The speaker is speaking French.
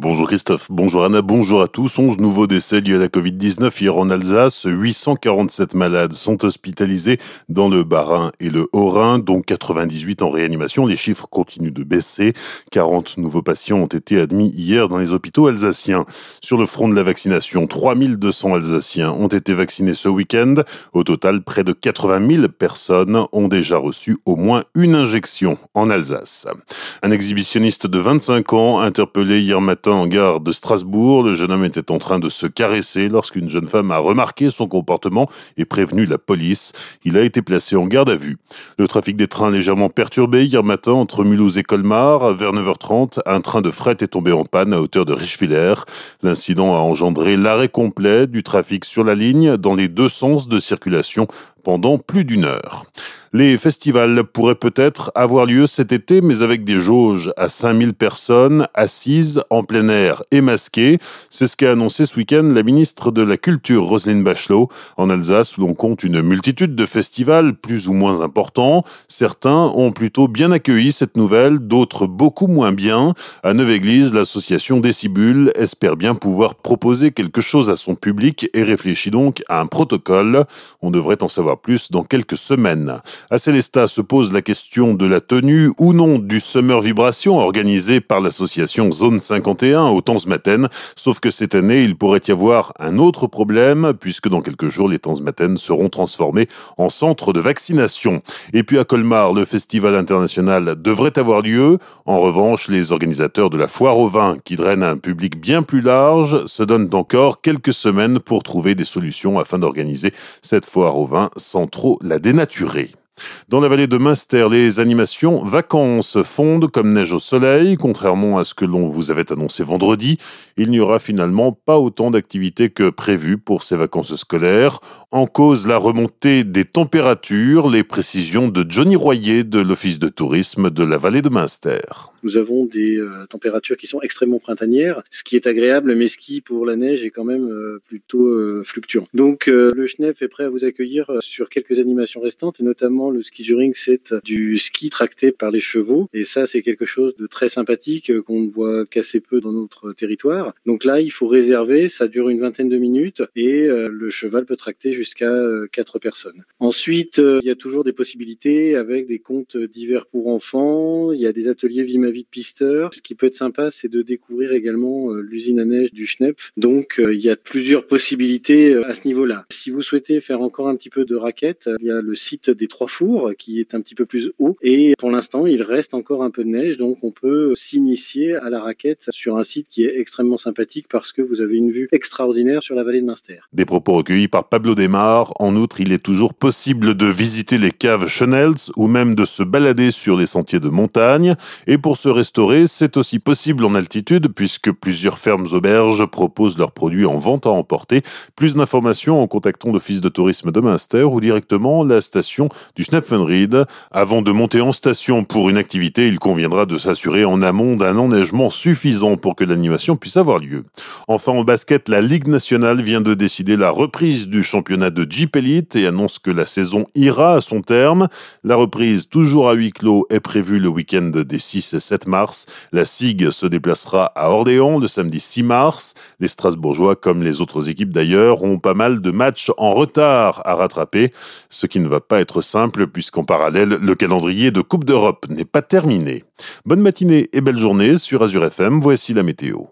Bonjour Christophe, bonjour Anna, bonjour à tous. 11 nouveaux décès liés à la Covid-19 hier en Alsace. 847 malades sont hospitalisés dans le Bas-Rhin et le Haut-Rhin, dont 98 en réanimation. Les chiffres continuent de baisser. 40 nouveaux patients ont été admis hier dans les hôpitaux alsaciens. Sur le front de la vaccination, 3200 Alsaciens ont été vaccinés ce week-end. Au total, près de 80 000 personnes ont déjà reçu au moins une injection en Alsace. Un exhibitionniste de 25 ans interpellé hier matin en gare de Strasbourg. Le jeune homme était en train de se caresser lorsqu'une jeune femme a remarqué son comportement et prévenu la police. Il a été placé en garde à vue. Le trafic des trains légèrement perturbé hier matin entre Mulhouse et Colmar. Vers 9h30, un train de fret est tombé en panne à hauteur de Richviller. L'incident a engendré l'arrêt complet du trafic sur la ligne dans les deux sens de circulation pendant plus d'une heure. Les festivals pourraient peut-être avoir lieu cet été, mais avec des jauges à 5000 personnes assises en plein air et masquées. C'est ce qu'a annoncé ce week-end la ministre de la Culture, Roselyne Bachelot. En Alsace, où l'on compte une multitude de festivals plus ou moins importants, certains ont plutôt bien accueilli cette nouvelle, d'autres beaucoup moins bien. À Neuve-Église, l'association Décibule espère bien pouvoir proposer quelque chose à son public et réfléchit donc à un protocole. On devrait en savoir plus dans quelques semaines. À Célestat se pose la question de la tenue ou non du Summer Vibration organisé par l'association Zone 51 au Matin. Sauf que cette année, il pourrait y avoir un autre problème puisque dans quelques jours, les Matin seront transformés en centre de vaccination. Et puis à Colmar, le festival international devrait avoir lieu. En revanche, les organisateurs de la foire au vin, qui drainent un public bien plus large, se donnent encore quelques semaines pour trouver des solutions afin d'organiser cette foire au vin sans trop la dénaturer. Dans la vallée de Münster, les animations vacances fondent comme neige au soleil. Contrairement à ce que l'on vous avait annoncé vendredi, il n'y aura finalement pas autant d'activités que prévu pour ces vacances scolaires. En cause, la remontée des températures, les précisions de Johnny Royer de l'Office de tourisme de la vallée de Münster. Nous avons des euh, températures qui sont extrêmement printanières, ce qui est agréable, mais ce qui, pour la neige, est quand même euh, plutôt euh, fluctuant. Donc, le Schneff est prêt à vous accueillir sur quelques animations restantes, et notamment le ski during, c'est du ski tracté par les chevaux. Et ça, c'est quelque chose de très sympathique euh, qu'on voit qu'assez peu dans notre territoire. Donc là, il faut réserver. Ça dure une vingtaine de minutes et euh, le cheval peut tracter jusqu'à euh, quatre personnes. Ensuite, il y a toujours des possibilités avec des contes divers pour enfants. Il y a des ateliers vie ma vie de pisteur. Ce qui peut être sympa, c'est de découvrir également l'usine à neige du Schnepp. Donc, il y a plusieurs possibilités à ce niveau-là. Si vous souhaitez faire encore un petit peu de raquettes, il y a le site des Trois qui est un petit peu plus haut. Et pour l'instant, il reste encore un peu de neige, donc on peut s'initier à la raquette sur un site qui est extrêmement sympathique parce que vous avez une vue extraordinaire sur la vallée de Münster. Des propos recueillis par Pablo Desmar. En outre, il est toujours possible de visiter les caves Chenels ou même de se balader sur les sentiers de montagne. Et pour se restaurer, c'est aussi possible en altitude puisque plusieurs fermes auberges proposent leurs produits en vente à emporter. Plus d'informations en contactant l'Office de tourisme de Münster ou directement la station du Schnepfenried. Avant de monter en station pour une activité, il conviendra de s'assurer en amont d'un enneigement suffisant pour que l'animation puisse avoir lieu. Enfin, en basket, la Ligue nationale vient de décider la reprise du championnat de Jeep Elite et annonce que la saison ira à son terme. La reprise, toujours à huis clos, est prévue le week-end des 6 et 7 mars. La SIG se déplacera à Orléans le samedi 6 mars. Les Strasbourgeois, comme les autres équipes d'ailleurs, ont pas mal de matchs en retard à rattraper, ce qui ne va pas être simple puisqu'en parallèle, le calendrier de Coupe d'Europe n'est pas terminé. Bonne matinée et belle journée sur Azure FM, voici la météo.